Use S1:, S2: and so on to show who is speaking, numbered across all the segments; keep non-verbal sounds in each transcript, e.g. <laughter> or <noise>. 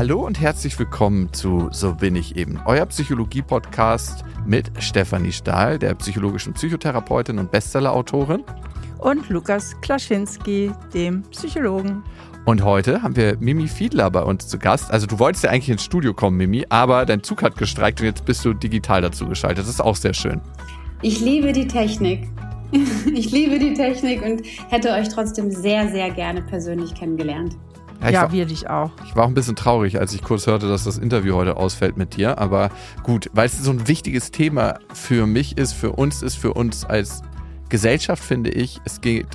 S1: Hallo und herzlich willkommen zu So bin ich eben, euer Psychologie-Podcast mit Stefanie Stahl, der psychologischen Psychotherapeutin und Bestsellerautorin.
S2: Und Lukas Klaschinski, dem Psychologen.
S1: Und heute haben wir Mimi Fiedler bei uns zu Gast. Also du wolltest ja eigentlich ins Studio kommen, Mimi, aber dein Zug hat gestreikt und jetzt bist du digital dazu geschaltet. Das ist auch sehr schön.
S3: Ich liebe die Technik. <laughs> Ich liebe die Technik und hätte euch trotzdem sehr, sehr gerne persönlich kennengelernt.
S2: Ja, ja war, wir dich auch.
S1: Ich war auch ein bisschen traurig, als ich kurz hörte, dass das Interview heute ausfällt mit dir. Aber gut, weil es so ein wichtiges Thema für mich ist, für uns ist, für uns als Gesellschaft, finde ich. Es geht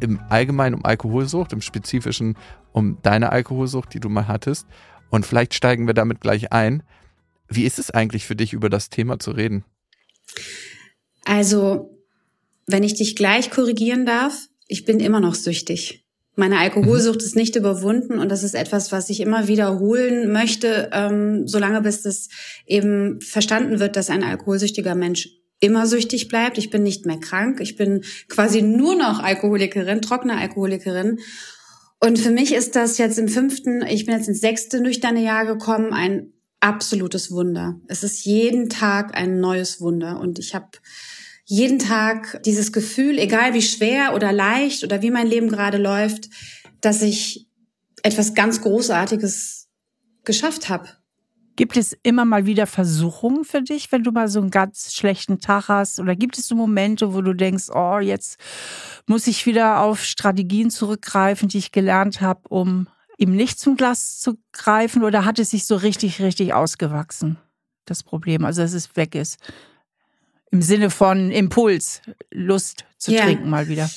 S1: im Allgemeinen um Alkoholsucht, im Spezifischen um deine Alkoholsucht, die du mal hattest. Und vielleicht steigen wir damit gleich ein. Wie ist es eigentlich für dich, über das Thema zu reden?
S3: Also, wenn ich dich gleich korrigieren darf, ich bin immer noch süchtig. Meine Alkoholsucht mhm. ist nicht überwunden und das ist etwas, was ich immer wiederholen möchte, ähm, solange bis das eben verstanden wird, dass ein alkoholsüchtiger Mensch immer süchtig bleibt. Ich bin nicht mehr krank. Ich bin quasi nur noch Alkoholikerin, trockene Alkoholikerin. Und für mich ist das jetzt im fünften, ich bin jetzt ins sechste nüchterne Jahr gekommen, ein absolutes Wunder. Es ist jeden Tag ein neues Wunder und ich habe jeden Tag dieses Gefühl, egal wie schwer oder leicht oder wie mein Leben gerade läuft, dass ich etwas ganz Großartiges geschafft habe.
S2: Gibt es immer mal wieder Versuchungen für dich, wenn du mal so einen ganz schlechten Tag hast? Oder gibt es so Momente, wo du denkst, oh, jetzt muss ich wieder auf Strategien zurückgreifen, die ich gelernt habe, um eben nicht zum Glas zu greifen? Oder hat es sich so richtig, richtig ausgewachsen, das Problem? Also, dass es weg ist? Im Sinne von Impuls, Lust zu ja. trinken mal wieder.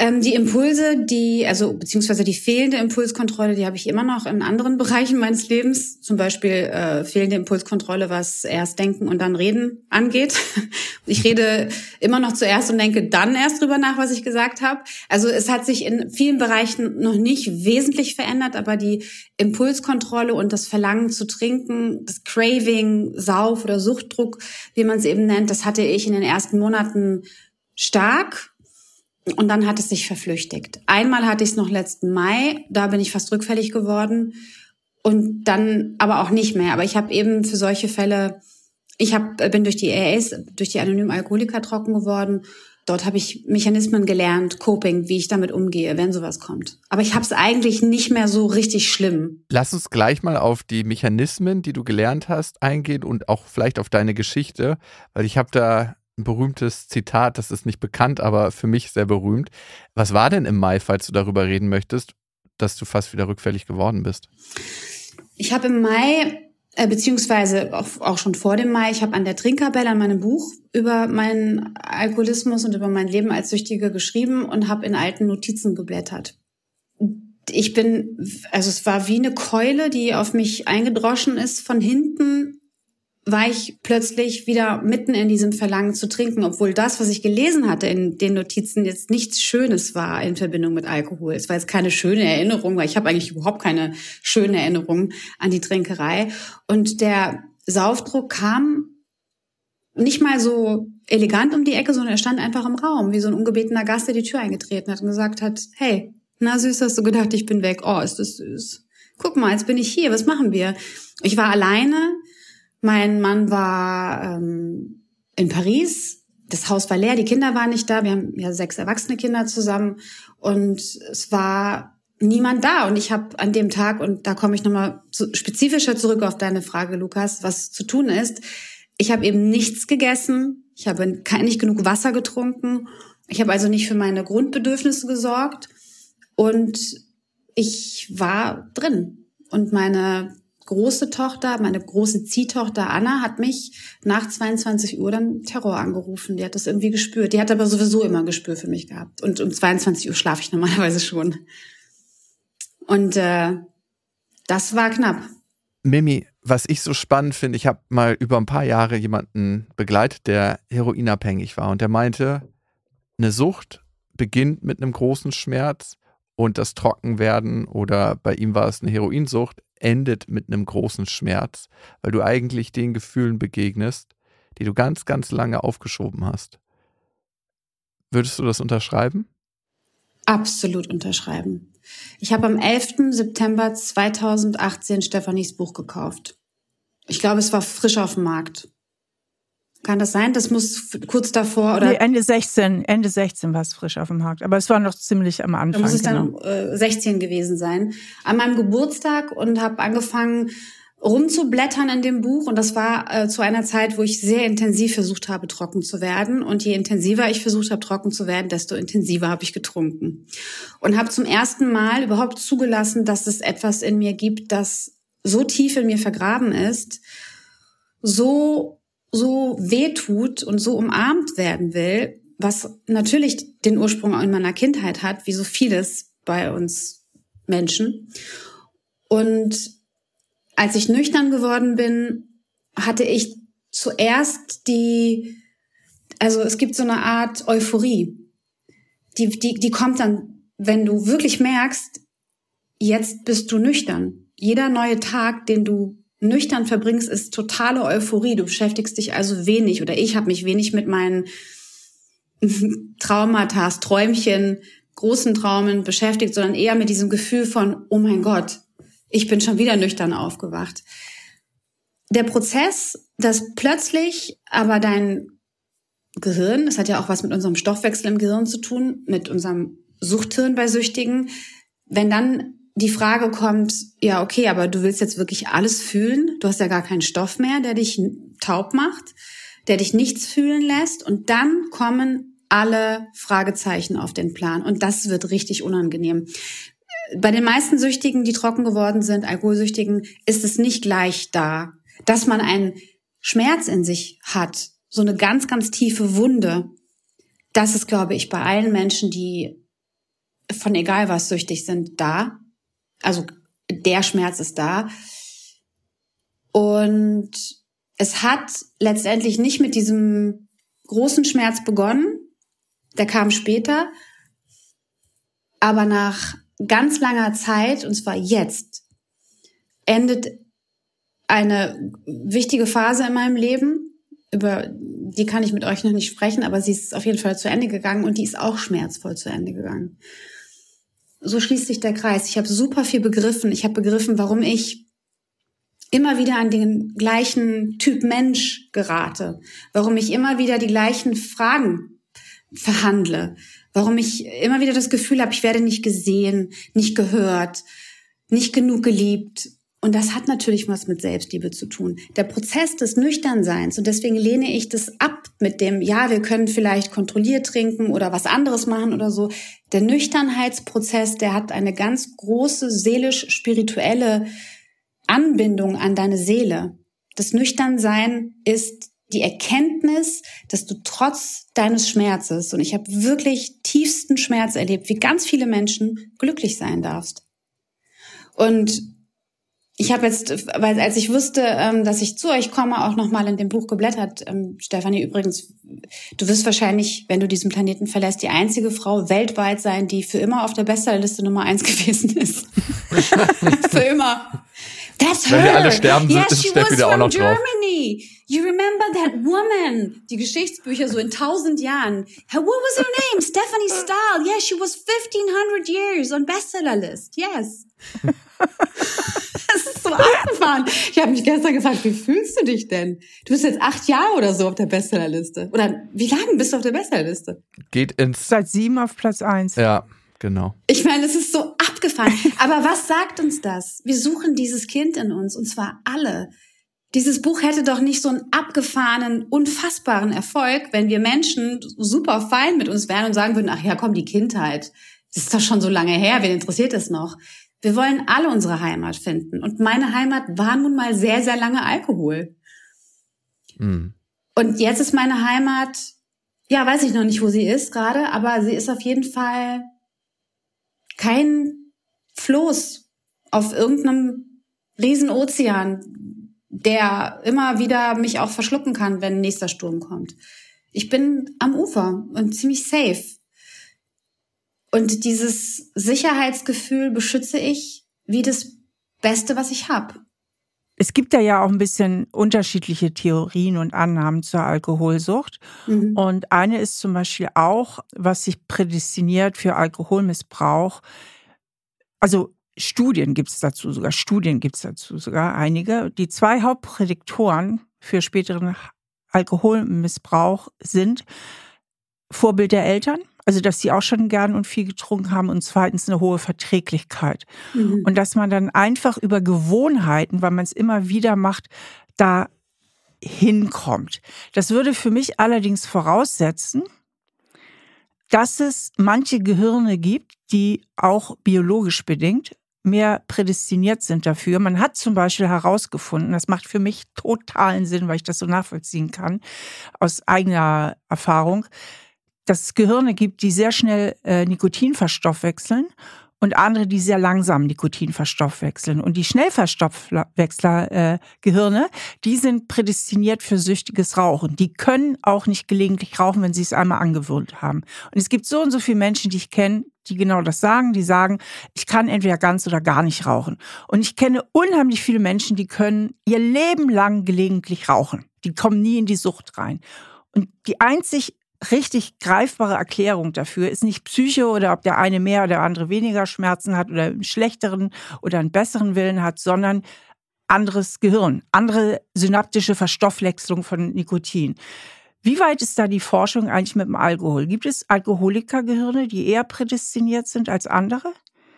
S3: Ähm, die Impulse, die, also beziehungsweise die fehlende Impulskontrolle, die habe ich immer noch in anderen <laughs> Bereichen meines Lebens. Zum Beispiel äh, fehlende Impulskontrolle, was erst denken und dann reden angeht. <laughs> Ich rede immer noch zuerst und denke dann erst drüber nach, was ich gesagt habe. Also es hat sich in vielen Bereichen noch nicht wesentlich verändert, aber die Impulskontrolle und das Verlangen zu trinken, das Craving, Sauf- oder Suchtdruck, wie man es eben nennt, das hatte ich in den ersten Monaten stark und dann hat es sich verflüchtigt. Einmal hatte ich es noch letzten Mai, da bin ich fast rückfällig geworden. Und dann aber auch nicht mehr. Aber ich habe eben für solche Fälle, ich hab, bin durch die AAs, durch die anonymen Alkoholiker trocken geworden. Dort habe ich Mechanismen gelernt, Coping, wie ich damit umgehe, wenn sowas kommt. Aber ich habe es eigentlich nicht mehr so richtig schlimm.
S1: Lass uns gleich mal auf die Mechanismen, die du gelernt hast, eingehen und auch vielleicht auf deine Geschichte, weil ich habe da ein berühmtes Zitat, das ist nicht bekannt, aber für mich sehr berühmt. Was war denn im Mai, falls du darüber reden möchtest, dass du fast wieder rückfällig geworden bist?
S3: Ich habe im Mai äh, beziehungsweise auch schon vor dem Mai, ich habe an der Trinkerbelle an meinem Buch über meinen Alkoholismus und über mein Leben als Süchtige geschrieben und habe in alten Notizen geblättert. Ich bin, also es war wie eine Keule, die auf mich eingedroschen ist von hinten war ich plötzlich wieder mitten in diesem Verlangen zu trinken, obwohl das, was ich gelesen hatte in den Notizen, jetzt nichts Schönes war in Verbindung mit Alkohol. Es war jetzt keine schöne Erinnerung, weil ich habe eigentlich überhaupt keine schöne Erinnerung an die Trinkerei. Und der Saufdruck kam nicht mal so elegant um die Ecke, sondern er stand einfach im Raum, wie so ein ungebetener Gast, der die Tür eingetreten hat und gesagt hat, hey, na süß, hast du gedacht, ich bin weg. Oh, ist das süß. Guck mal, jetzt bin ich hier, was machen wir? Ich war alleine, mein Mann war ähm, in Paris. Das Haus war leer, die Kinder waren nicht da. Wir haben ja sechs erwachsene Kinder zusammen und es war niemand da. Und ich habe an dem Tag, und da komme ich nochmal spezifischer zurück auf deine Frage, Lukas, was zu tun ist. Ich habe eben nichts gegessen. Ich habe nicht genug Wasser getrunken. Ich habe also nicht für meine Grundbedürfnisse gesorgt. Und ich war drin. Und meine große Tochter, meine große Ziehtochter Anna, hat mich nach 22 Uhr dann Terror angerufen. Die hat das irgendwie gespürt. Die hat aber sowieso immer ein Gespür für mich gehabt. Und um 22 Uhr schlafe ich normalerweise schon. Und äh, das war knapp.
S1: Mimi, was ich so spannend finde, ich habe mal über ein paar Jahre jemanden begleitet, der heroinabhängig war und der meinte, eine Sucht beginnt mit einem großen Schmerz und das Trockenwerden oder bei ihm war es eine Heroinsucht, endet mit einem großen Schmerz, weil du eigentlich den Gefühlen begegnest, die du ganz, ganz lange aufgeschoben hast. Würdest du das unterschreiben?
S3: absolut unterschreiben. Ich habe am 11. September 2018 Stefanis Buch gekauft. Ich glaube, es war frisch auf dem Markt. Kann das sein? Das muss kurz davor oder?
S2: Nee, Ende 16, Ende 16 war es frisch auf dem Markt. Aber es war noch ziemlich am Anfang.
S3: Da muss es
S2: genau.
S3: dann äh, 16 gewesen sein. An meinem Geburtstag und habe angefangen rumzublättern in dem Buch. Und das war äh, zu einer Zeit, wo ich sehr intensiv versucht habe, trocken zu werden. Und je intensiver ich versucht habe, trocken zu werden, desto intensiver habe ich getrunken. Und habe zum ersten Mal überhaupt zugelassen, dass es etwas in mir gibt, das so tief in mir vergraben ist, so so wehtut und so umarmt werden will, was natürlich den Ursprung in meiner Kindheit hat, wie so vieles bei uns Menschen. Und als ich nüchtern geworden bin, hatte ich zuerst die, also es gibt so eine Art Euphorie. Die, die, die kommt dann, wenn du wirklich merkst, jetzt bist du nüchtern. Jeder neue Tag, den du nüchtern verbringst, ist totale Euphorie. Du beschäftigst dich also wenig oder ich habe mich wenig mit meinen <laughs> Traumata, Träumchen, großen Traumen beschäftigt, sondern eher mit diesem Gefühl von, oh mein Gott, ich bin schon wieder nüchtern aufgewacht. Der Prozess, dass plötzlich aber dein Gehirn, das hat ja auch was mit unserem Stoffwechsel im Gehirn zu tun, mit unserem Suchthirn bei Süchtigen, wenn dann die Frage kommt, ja, okay, aber du willst jetzt wirklich alles fühlen. Du hast ja gar keinen Stoff mehr, der dich taub macht, der dich nichts fühlen lässt. Und dann kommen alle Fragezeichen auf den Plan. Und das wird richtig unangenehm. Bei den meisten Süchtigen, die trocken geworden sind, Alkoholsüchtigen, ist es nicht gleich da, dass man einen Schmerz in sich hat, so eine ganz, ganz tiefe Wunde. Das ist, glaube ich, bei allen Menschen, die von egal was süchtig sind, da also der Schmerz ist da. Und es hat letztendlich nicht mit diesem großen Schmerz begonnen. Der kam später. Aber nach ganz langer Zeit, und zwar jetzt, endet eine wichtige Phase in meinem Leben. Über die kann ich mit euch noch nicht sprechen, aber sie ist auf jeden Fall zu Ende gegangen und die ist auch schmerzvoll zu Ende gegangen so schließt sich der Kreis. Ich habe super viel begriffen. Ich habe begriffen, warum ich immer wieder an den gleichen Typ Mensch gerate, warum ich immer wieder die gleichen Fragen verhandle, warum ich immer wieder das Gefühl habe, ich werde nicht gesehen, nicht gehört, nicht genug geliebt und das hat natürlich was mit Selbstliebe zu tun. Der Prozess des Nüchternseins, und deswegen lehne ich das ab mit dem, ja, wir können vielleicht kontrolliert trinken oder was anderes machen oder so. Der Nüchternheitsprozess, der hat eine ganz große seelisch-spirituelle Anbindung an deine Seele. Das Nüchternsein ist die Erkenntnis, dass du trotz deines Schmerzes, und ich habe wirklich tiefsten Schmerz erlebt, wie ganz viele Menschen, glücklich sein darfst. Und ich habe jetzt, weil als ich wusste, ähm, dass ich zu euch komme, auch nochmal in dem Buch geblättert. Ähm, Stefanie, übrigens, du wirst wahrscheinlich, wenn du diesen Planeten verlässt, die einzige Frau weltweit sein, die für immer auf der Bestsellerliste Nummer eins <laughs> gewesen ist. <laughs> für immer.
S1: That's her. Wenn wir alle sterben, yes, ist Steffi da auch noch
S3: Germany. drauf. You remember that woman? Die Geschichtsbücher so in tausend Jahren. What was her name? Stephanie Stahl. Yes, she was 1500 years on bestseller list. Yes. <laughs> So abgefahren. Ich habe mich gestern gefragt, wie fühlst du dich denn? Du bist jetzt acht Jahre oder so auf der Bestsellerliste. Oder wie lange bist du auf der Bestsellerliste?
S1: Geht ins...
S2: Seit sieben auf Platz eins.
S1: Ja, genau.
S3: Ich meine, es ist so abgefahren. Aber was sagt uns das? Wir suchen dieses Kind in uns und zwar alle. Dieses Buch hätte doch nicht so einen abgefahrenen, unfassbaren Erfolg, wenn wir Menschen super fein mit uns wären und sagen würden, ach ja, komm, die Kindheit. Das ist doch schon so lange her, wen interessiert das noch? Wir wollen alle unsere Heimat finden. Und meine Heimat war nun mal sehr, sehr lange Alkohol. Mhm. Und jetzt ist meine Heimat, ja, weiß ich noch nicht, wo sie ist gerade, aber sie ist auf jeden Fall kein Floß auf irgendeinem Riesenozean, der immer wieder mich auch verschlucken kann, wenn ein nächster Sturm kommt. Ich bin am Ufer und ziemlich safe. Und dieses Sicherheitsgefühl beschütze ich wie das Beste, was ich habe.
S2: es gibt da ja auch ein bisschen unterschiedliche Theorien und Annahmen zur Alkoholsucht. Mhm. Und eine ist zum Beispiel auch, was sich prädestiniert für Alkoholmissbrauch. Also Studien gibt es dazu sogar, Studien gibt es dazu sogar einige. Die zwei Hauptprädiktoren für späteren Alkoholmissbrauch sind Vorbild der Eltern, also dass sie auch schon gern und viel getrunken haben und zweitens eine hohe Verträglichkeit. Mhm. Und dass man dann einfach über Gewohnheiten, weil man es immer wieder macht, da hinkommt. Das würde für mich allerdings voraussetzen, dass es manche Gehirne gibt, die auch biologisch bedingt mehr prädestiniert sind dafür. Man hat zum Beispiel herausgefunden, das macht für mich totalen Sinn, weil ich das so nachvollziehen kann, aus eigener Erfahrung, dass es Gehirne gibt, die sehr schnell äh, Nikotin verstoffwechseln und andere, die sehr langsam Nikotin verstoffwechseln. Und die Schnellverstoffwechsler-Gehirne, äh, die sind prädestiniert für süchtiges Rauchen. Die können auch nicht gelegentlich rauchen, wenn sie es einmal angewöhnt haben. Und es gibt so und so viele Menschen, die ich kenne, die genau das sagen. Die sagen, ich kann entweder ganz oder gar nicht rauchen. Und ich kenne unheimlich viele Menschen, die können ihr Leben lang gelegentlich rauchen. Die kommen nie in die Sucht rein. Und die einzig richtig greifbare Erklärung dafür ist nicht Psyche oder ob der eine mehr oder der andere weniger Schmerzen hat oder einen schlechteren oder einen besseren Willen hat, sondern anderes Gehirn, andere synaptische Verstoffwechslung von Nikotin. Wie weit ist da die Forschung eigentlich mit dem Alkohol? Gibt es Alkoholikergehirne, die eher prädestiniert sind als andere?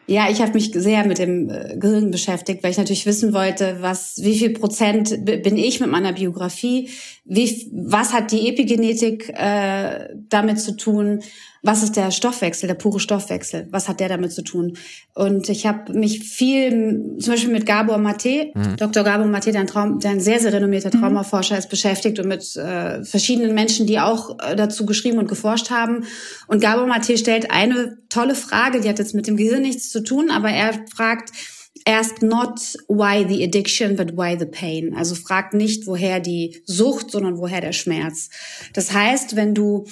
S3: Ja, ich habe mich sehr mit dem äh, Gehirn beschäftigt, weil ich natürlich wissen wollte, was, wie viel Prozent bin ich mit meiner Biografie, wie, was hat die Epigenetik äh, damit zu tun, was ist der Stoffwechsel, der pure Stoffwechsel, was hat der damit zu tun? Und ich habe mich viel, zum Beispiel mit Gabor Mate, mhm. Dr. Gabor Mate, der ein, Traum, der ein sehr, sehr renommierter mhm. Traumaforscher ist, beschäftigt und mit äh, verschiedenen Menschen, die auch äh, dazu geschrieben und geforscht haben. Und Gabor Mate stellt eine tolle Frage, die hat jetzt mit dem Gehirn nichts zu tun, aber er fragt, Ask not why the addiction, but why the pain. Also frag nicht, woher die Sucht, sondern woher der Schmerz. Das heißt, wenn du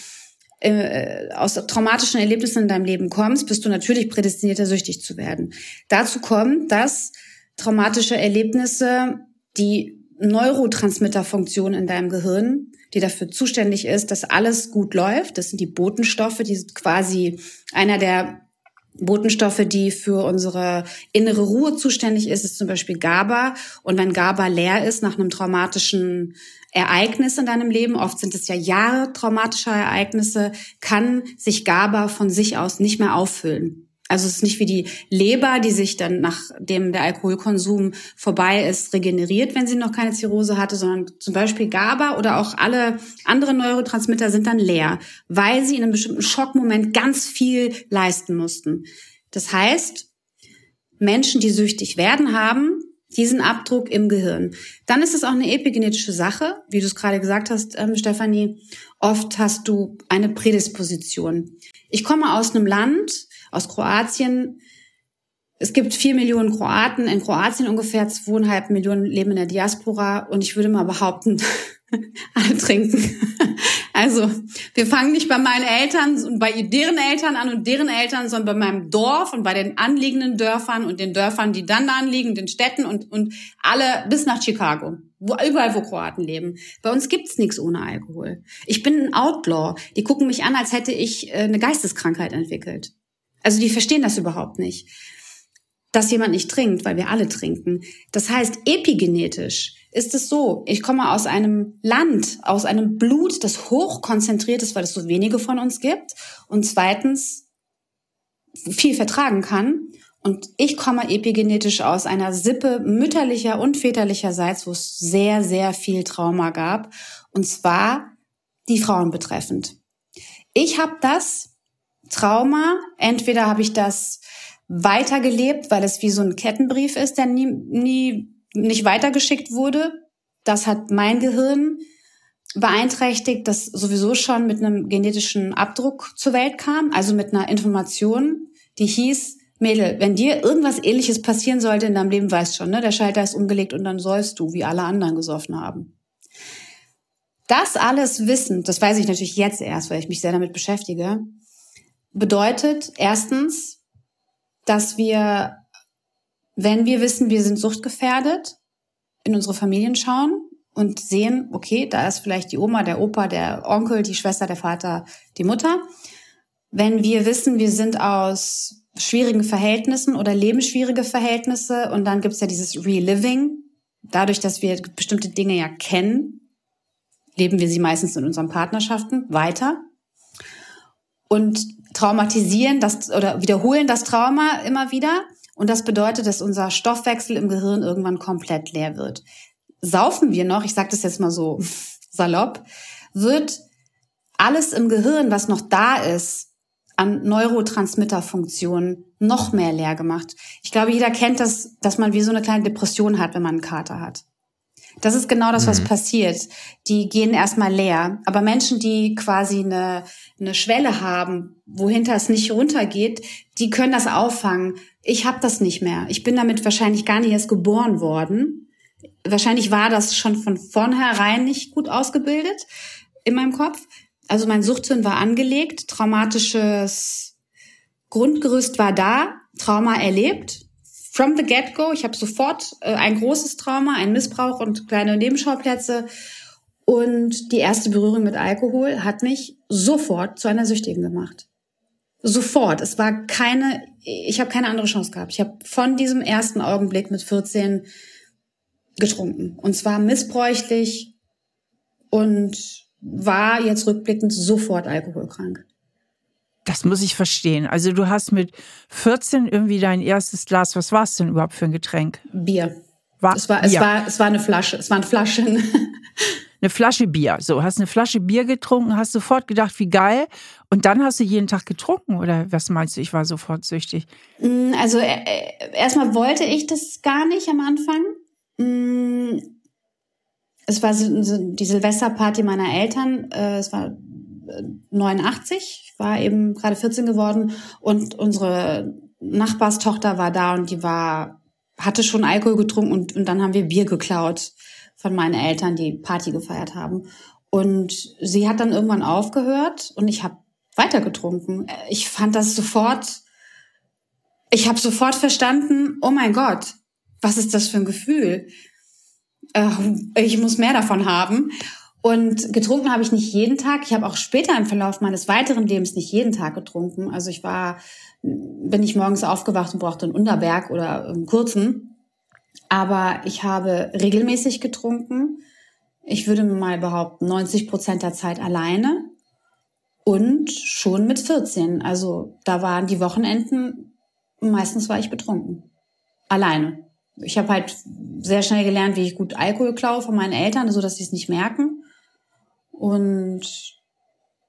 S3: äh, aus traumatischen Erlebnissen in deinem Leben kommst, bist du natürlich prädestinierter, süchtig zu werden. Dazu kommt, dass traumatische Erlebnisse die Neurotransmitterfunktion in deinem Gehirn, die dafür zuständig ist, dass alles gut läuft. Das sind die Botenstoffe, die sind quasi einer der Botenstoffe, die für unsere innere Ruhe zuständig ist, ist zum Beispiel GABA. Und wenn GABA leer ist nach einem traumatischen Ereignis in deinem Leben, oft sind es ja Jahre traumatischer Ereignisse, kann sich GABA von sich aus nicht mehr auffüllen. Also es ist nicht wie die Leber, die sich dann nachdem der Alkoholkonsum vorbei ist, regeneriert, wenn sie noch keine Zirrhose hatte, sondern zum Beispiel GABA oder auch alle anderen Neurotransmitter sind dann leer, weil sie in einem bestimmten Schockmoment ganz viel leisten mussten. Das heißt, Menschen, die süchtig werden, haben diesen Abdruck im Gehirn. Dann ist es auch eine epigenetische Sache, wie du es gerade gesagt hast, ähm, Stefanie. Oft hast du eine Prädisposition. Ich komme aus einem Land, aus Kroatien. Es gibt vier Millionen Kroaten, in Kroatien ungefähr zweieinhalb Millionen leben in der Diaspora und ich würde mal behaupten, <laughs> alle trinken. <laughs> Also, wir fangen nicht bei meinen Eltern und bei deren Eltern an und deren Eltern, sondern bei meinem Dorf und bei den anliegenden Dörfern und den Dörfern, die dann da anliegen, den Städten und, und alle bis nach Chicago. Wo, überall, wo Kroaten leben. Bei uns gibt's nichts ohne Alkohol. Ich bin ein Outlaw. Die gucken mich an, als hätte ich äh, eine Geisteskrankheit entwickelt. Also die verstehen das überhaupt nicht. Dass jemand nicht trinkt, weil wir alle trinken. Das heißt, epigenetisch ist es so, ich komme aus einem Land, aus einem Blut, das hochkonzentriert ist, weil es so wenige von uns gibt und zweitens viel vertragen kann. Und ich komme epigenetisch aus einer Sippe mütterlicher und väterlicherseits, wo es sehr, sehr viel Trauma gab. Und zwar die Frauen betreffend. Ich habe das Trauma, entweder habe ich das weitergelebt, weil es wie so ein Kettenbrief ist, der nie, nie nicht weitergeschickt wurde. Das hat mein Gehirn beeinträchtigt, das sowieso schon mit einem genetischen Abdruck zur Welt kam, also mit einer Information, die hieß, Mädel, wenn dir irgendwas ähnliches passieren sollte in deinem Leben, weißt schon, ne? Der Schalter ist umgelegt und dann sollst du, wie alle anderen gesoffen haben. Das alles wissend, das weiß ich natürlich jetzt erst, weil ich mich sehr damit beschäftige, bedeutet erstens, dass wir wenn wir wissen, wir sind suchtgefährdet, in unsere Familien schauen und sehen, okay, da ist vielleicht die Oma, der Opa, der Onkel, die Schwester, der Vater, die Mutter. Wenn wir wissen, wir sind aus schwierigen Verhältnissen oder lebensschwierige Verhältnisse und dann gibt's ja dieses Reliving. Dadurch, dass wir bestimmte Dinge ja kennen, leben wir sie meistens in unseren Partnerschaften weiter und traumatisieren das oder wiederholen das Trauma immer wieder. Und das bedeutet, dass unser Stoffwechsel im Gehirn irgendwann komplett leer wird saufen wir noch, ich sage das jetzt mal so <laughs> salopp, wird alles im Gehirn, was noch da ist, an Neurotransmitterfunktionen noch mehr leer gemacht. Ich glaube, jeder kennt das, dass man wie so eine kleine Depression hat, wenn man einen Kater hat. Das ist genau das, was mhm. passiert. Die gehen erstmal leer. Aber Menschen, die quasi eine, eine Schwelle haben, wohinter es nicht runtergeht, die können das auffangen. Ich habe das nicht mehr. Ich bin damit wahrscheinlich gar nicht erst geboren worden wahrscheinlich war das schon von vornherein nicht gut ausgebildet in meinem Kopf. Also mein Suchthirn war angelegt, traumatisches Grundgerüst war da, Trauma erlebt. From the get-go, ich habe sofort äh, ein großes Trauma, ein Missbrauch und kleine Nebenschauplätze. Und die erste Berührung mit Alkohol hat mich sofort zu einer Süchtigen gemacht. Sofort. Es war keine, ich habe keine andere Chance gehabt. Ich habe von diesem ersten Augenblick mit 14 getrunken. Und zwar missbräuchlich und war jetzt rückblickend sofort alkoholkrank.
S2: Das muss ich verstehen. Also du hast mit 14 irgendwie dein erstes Glas, was war es denn überhaupt für ein Getränk?
S3: Bier. War, es, war, Bier. es, war, es war eine Flasche, es waren Flaschen. <laughs>
S2: eine Flasche Bier. So, hast eine Flasche Bier getrunken, hast sofort gedacht, wie geil. Und dann hast du jeden Tag getrunken oder was meinst du, ich war sofort süchtig?
S3: Mm, also äh, äh, erstmal wollte ich das gar nicht am Anfang. Mm, es war die Silvesterparty meiner Eltern. Äh, es war 89. Äh, ich war eben gerade 14 geworden und unsere Nachbarstochter war da und die war, hatte schon Alkohol getrunken und, und dann haben wir Bier geklaut von meinen Eltern, die Party gefeiert haben. Und sie hat dann irgendwann aufgehört und ich habe weiter getrunken. Ich fand das sofort, ich habe sofort verstanden, oh mein Gott, was ist das für ein Gefühl? Äh, ich muss mehr davon haben. Und getrunken habe ich nicht jeden Tag. Ich habe auch später im Verlauf meines weiteren Lebens nicht jeden Tag getrunken. Also ich war, bin ich morgens aufgewacht und brauchte einen Unterberg oder einen kurzen. Aber ich habe regelmäßig getrunken. Ich würde mal behaupten, 90 Prozent der Zeit alleine. Und schon mit 14. Also da waren die Wochenenden, meistens war ich betrunken. Alleine ich habe halt sehr schnell gelernt, wie ich gut Alkohol klaue von meinen Eltern, so dass sie es nicht merken. Und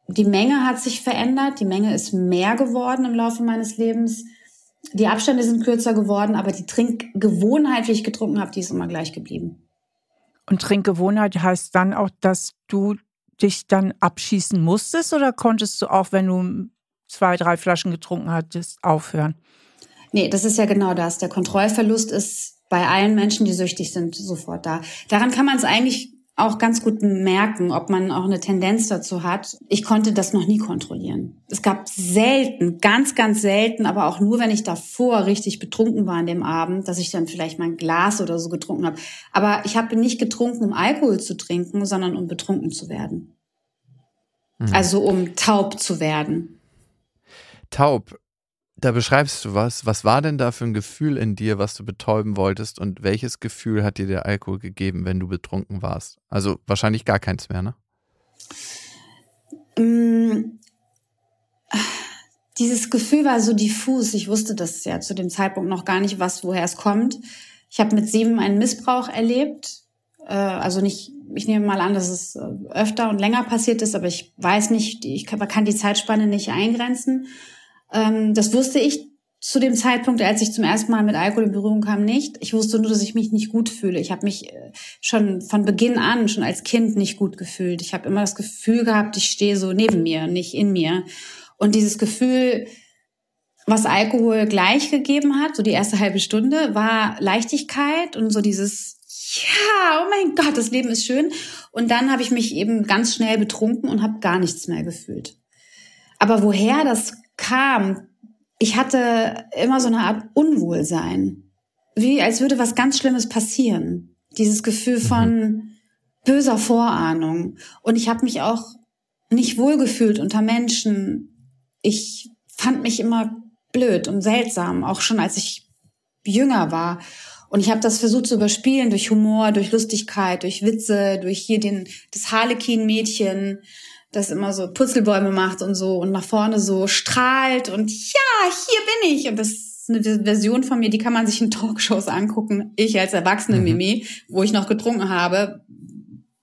S3: die Menge hat sich verändert. Die Menge ist mehr geworden im Laufe meines Lebens. Die Abstände sind kürzer geworden, aber die Trinkgewohnheit, wie ich getrunken habe, die ist immer gleich geblieben.
S2: Und Trinkgewohnheit heißt dann auch, dass du dich dann abschießen musstest oder konntest du auch, wenn du zwei, drei Flaschen getrunken hattest, aufhören?
S3: Nee, das ist ja genau das. Der Kontrollverlust ist bei allen Menschen, die süchtig sind, sofort da. Daran kann man es eigentlich auch ganz gut merken, ob man auch eine Tendenz dazu hat. Ich konnte das noch nie kontrollieren. Es gab selten, ganz, ganz selten, aber auch nur, wenn ich davor richtig betrunken war an dem Abend, dass ich dann vielleicht mal ein Glas oder so getrunken habe. Aber ich habe nicht getrunken, um Alkohol zu trinken, sondern um betrunken zu werden. Mhm. Also um taub zu werden.
S1: Taub da beschreibst du was. Was war denn da für ein Gefühl in dir, was du betäuben wolltest und welches Gefühl hat dir der Alkohol gegeben, wenn du betrunken warst? Also wahrscheinlich gar keins mehr, ne?
S3: Mm, dieses Gefühl war so diffus. Ich wusste das ja zu dem Zeitpunkt noch gar nicht, was, woher es kommt. Ich habe mit sieben einen Missbrauch erlebt. Äh, also nicht, ich nehme mal an, dass es äh, öfter und länger passiert ist, aber ich weiß nicht, ich kann die Zeitspanne nicht eingrenzen. Ähm, das wusste ich zu dem Zeitpunkt, als ich zum ersten Mal mit Alkohol in Berührung kam, nicht. Ich wusste nur, dass ich mich nicht gut fühle. Ich habe mich äh, schon von Beginn an, schon als Kind nicht gut gefühlt. Ich habe immer das Gefühl gehabt, ich stehe so neben mir, nicht in mir. Und dieses Gefühl, was Alkohol gleich gegeben hat, so die erste halbe Stunde, war Leichtigkeit und so dieses, ja, oh mein Gott, das Leben ist schön. Und dann habe ich mich eben ganz schnell betrunken und habe gar nichts mehr gefühlt. Aber woher das kam, ich hatte immer so eine Art Unwohlsein. Wie als würde was ganz Schlimmes passieren. Dieses Gefühl mhm. von böser Vorahnung. Und ich habe mich auch nicht wohlgefühlt unter Menschen. Ich fand mich immer blöd und seltsam, auch schon als ich jünger war. Und ich habe das versucht zu überspielen durch Humor, durch Lustigkeit, durch Witze, durch hier den das Harlequin-Mädchen, das immer so Putzelbäume macht und so und nach vorne so strahlt und ja, hier bin ich. Und das ist eine Version von mir, die kann man sich in Talkshows angucken. Ich als erwachsene mhm. Mimi, wo ich noch getrunken habe,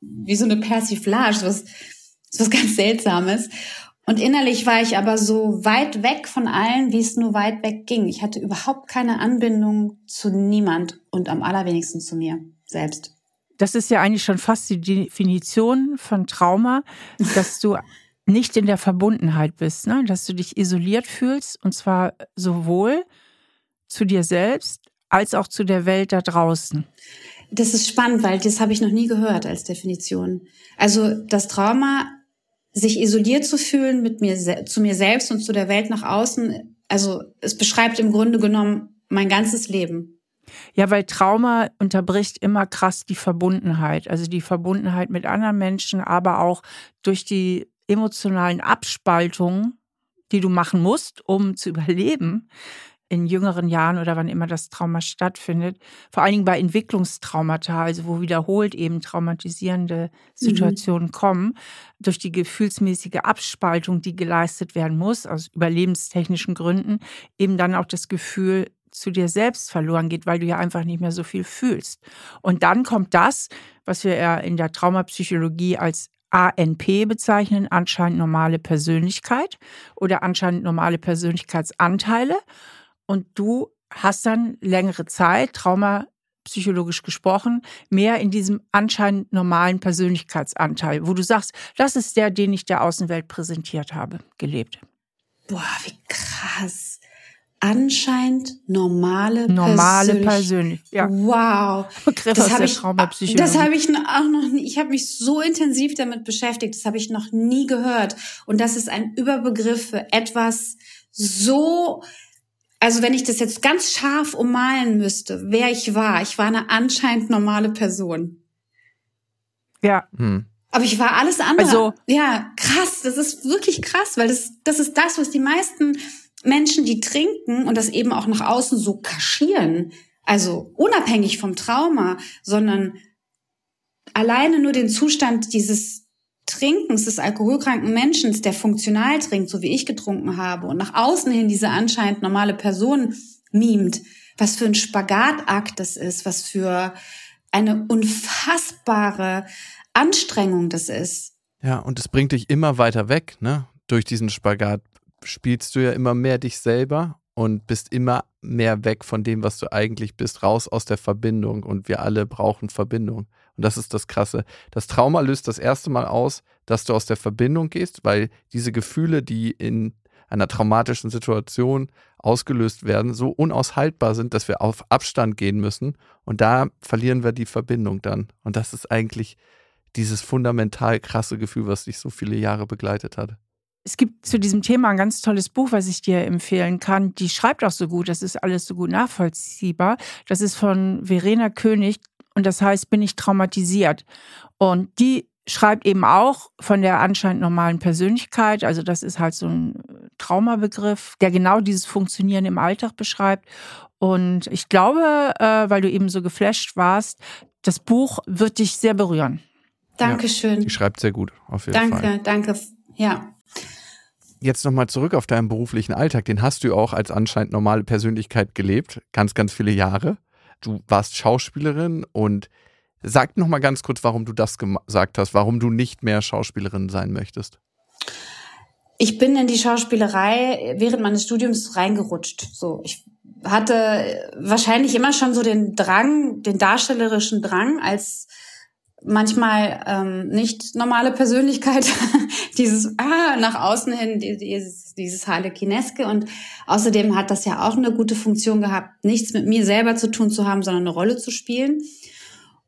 S3: wie so eine Persiflage, was, was ganz Seltsames. Und innerlich war ich aber so weit weg von allen, wie es nur weit weg ging. Ich hatte überhaupt keine Anbindung zu niemand und am allerwenigsten zu mir selbst.
S2: Das ist ja eigentlich schon fast die Definition von Trauma, dass du <laughs> nicht in der Verbundenheit bist, ne? dass du dich isoliert fühlst und zwar sowohl zu dir selbst als auch zu der Welt da draußen.
S3: Das ist spannend, weil das habe ich noch nie gehört als Definition. Also das Trauma sich isoliert zu fühlen mit mir, zu mir selbst und zu der Welt nach außen, also es beschreibt im Grunde genommen mein ganzes Leben.
S2: Ja, weil Trauma unterbricht immer krass die Verbundenheit, also die Verbundenheit mit anderen Menschen, aber auch durch die emotionalen Abspaltungen, die du machen musst, um zu überleben, in jüngeren Jahren oder wann immer das Trauma stattfindet, vor allen Dingen bei Entwicklungstraumata, also wo wiederholt eben traumatisierende Situationen mhm. kommen, durch die gefühlsmäßige Abspaltung, die geleistet werden muss, aus überlebenstechnischen Gründen, eben dann auch das Gefühl zu dir selbst verloren geht, weil du ja einfach nicht mehr so viel fühlst. Und dann kommt das, was wir ja in der Traumapsychologie als ANP bezeichnen, anscheinend normale Persönlichkeit oder anscheinend normale Persönlichkeitsanteile. Und du hast dann längere Zeit, Trauma psychologisch gesprochen, mehr in diesem anscheinend normalen Persönlichkeitsanteil, wo du sagst, das ist der, den ich der Außenwelt präsentiert habe, gelebt.
S3: Boah, wie krass. Anscheinend normale
S2: normale Persönlichkeit.
S3: Ja. Wow.
S2: Begriff das habe ich.
S3: Das habe ich auch noch nie. Ich habe mich so intensiv damit beschäftigt. Das habe ich noch nie gehört. Und das ist ein Überbegriff für etwas so also wenn ich das jetzt ganz scharf ummalen müsste, wer ich war, ich war eine anscheinend normale Person.
S2: Ja. Hm.
S3: Aber ich war alles andere. Also, ja, krass. Das ist wirklich krass, weil das, das ist das, was die meisten Menschen, die trinken und das eben auch nach außen so kaschieren, also unabhängig vom Trauma, sondern alleine nur den Zustand dieses Trinkens des alkoholkranken Menschen, der funktional trinkt, so wie ich getrunken habe, und nach außen hin diese anscheinend normale Person mimt, was für ein Spagatakt das ist, was für eine unfassbare Anstrengung das ist.
S1: Ja, und es bringt dich immer weiter weg, ne? Durch diesen Spagat spielst du ja immer mehr dich selber und bist immer mehr weg von dem, was du eigentlich bist, raus aus der Verbindung. Und wir alle brauchen Verbindung. Und das ist das Krasse. Das Trauma löst das erste Mal aus, dass du aus der Verbindung gehst, weil diese Gefühle, die in einer traumatischen Situation ausgelöst werden, so unaushaltbar sind, dass wir auf Abstand gehen müssen. Und da verlieren wir die Verbindung dann. Und das ist eigentlich dieses fundamental krasse Gefühl, was dich so viele Jahre begleitet hat.
S2: Es gibt zu diesem Thema ein ganz tolles Buch, was ich dir empfehlen kann. Die schreibt auch so gut, das ist alles so gut nachvollziehbar. Das ist von Verena König, und das heißt, bin ich traumatisiert. Und die schreibt eben auch von der anscheinend normalen Persönlichkeit. Also das ist halt so ein Traumabegriff, der genau dieses Funktionieren im Alltag beschreibt. Und ich glaube, äh, weil du eben so geflasht warst, das Buch wird dich sehr berühren.
S3: Dankeschön. Ja,
S1: die schreibt sehr gut, auf jeden
S3: danke,
S1: Fall.
S3: Danke, danke. Ja.
S1: Jetzt nochmal zurück auf deinen beruflichen Alltag. Den hast du auch als anscheinend normale Persönlichkeit gelebt, ganz, ganz viele Jahre. Du warst Schauspielerin und sag noch mal ganz kurz, warum du das gesagt hast, warum du nicht mehr Schauspielerin sein möchtest.
S3: Ich bin in die Schauspielerei während meines Studiums reingerutscht. So, ich hatte wahrscheinlich immer schon so den Drang, den darstellerischen Drang als manchmal ähm, nicht normale Persönlichkeit, <laughs> dieses ah, nach außen hin, dieses, dieses Harlekineske. Und außerdem hat das ja auch eine gute Funktion gehabt, nichts mit mir selber zu tun zu haben, sondern eine Rolle zu spielen.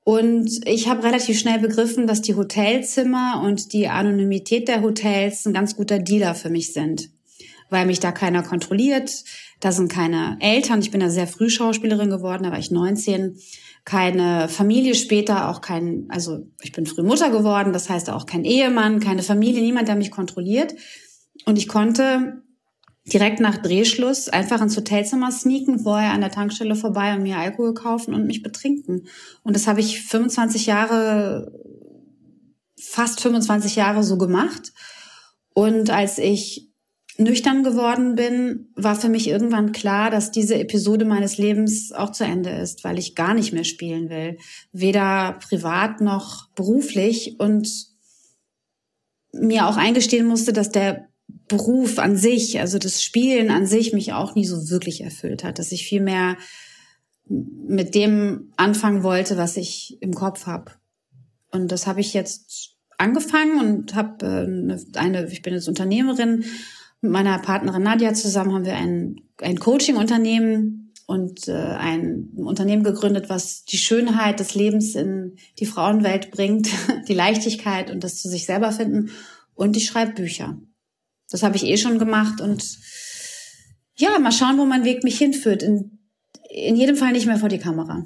S3: Und ich habe relativ schnell begriffen, dass die Hotelzimmer und die Anonymität der Hotels ein ganz guter Dealer für mich sind, weil mich da keiner kontrolliert, Da sind keine Eltern. Ich bin da sehr früh Schauspielerin geworden, da war ich 19. Keine Familie später, auch kein, also ich bin früh Mutter geworden, das heißt auch kein Ehemann, keine Familie, niemand, der mich kontrolliert. Und ich konnte direkt nach Drehschluss einfach ins Hotelzimmer sneaken, vorher an der Tankstelle vorbei und mir Alkohol kaufen und mich betrinken. Und das habe ich 25 Jahre, fast 25 Jahre so gemacht. Und als ich nüchtern geworden bin, war für mich irgendwann klar, dass diese Episode meines Lebens auch zu Ende ist, weil ich gar nicht mehr spielen will. Weder privat noch beruflich und mir auch eingestehen musste, dass der Beruf an sich, also das Spielen an sich mich auch nie so wirklich erfüllt hat, dass ich viel mehr mit dem anfangen wollte, was ich im Kopf habe. Und das habe ich jetzt angefangen und habe äh, eine, ich bin jetzt Unternehmerin, mit meiner Partnerin Nadja zusammen haben wir ein, ein Coaching-Unternehmen und äh, ein Unternehmen gegründet, was die Schönheit des Lebens in die Frauenwelt bringt, <laughs> die Leichtigkeit und das zu sich selber finden. Und ich schreibe Bücher. Das habe ich eh schon gemacht und ja, mal schauen, wo mein Weg mich hinführt. In, in jedem Fall nicht mehr vor die Kamera.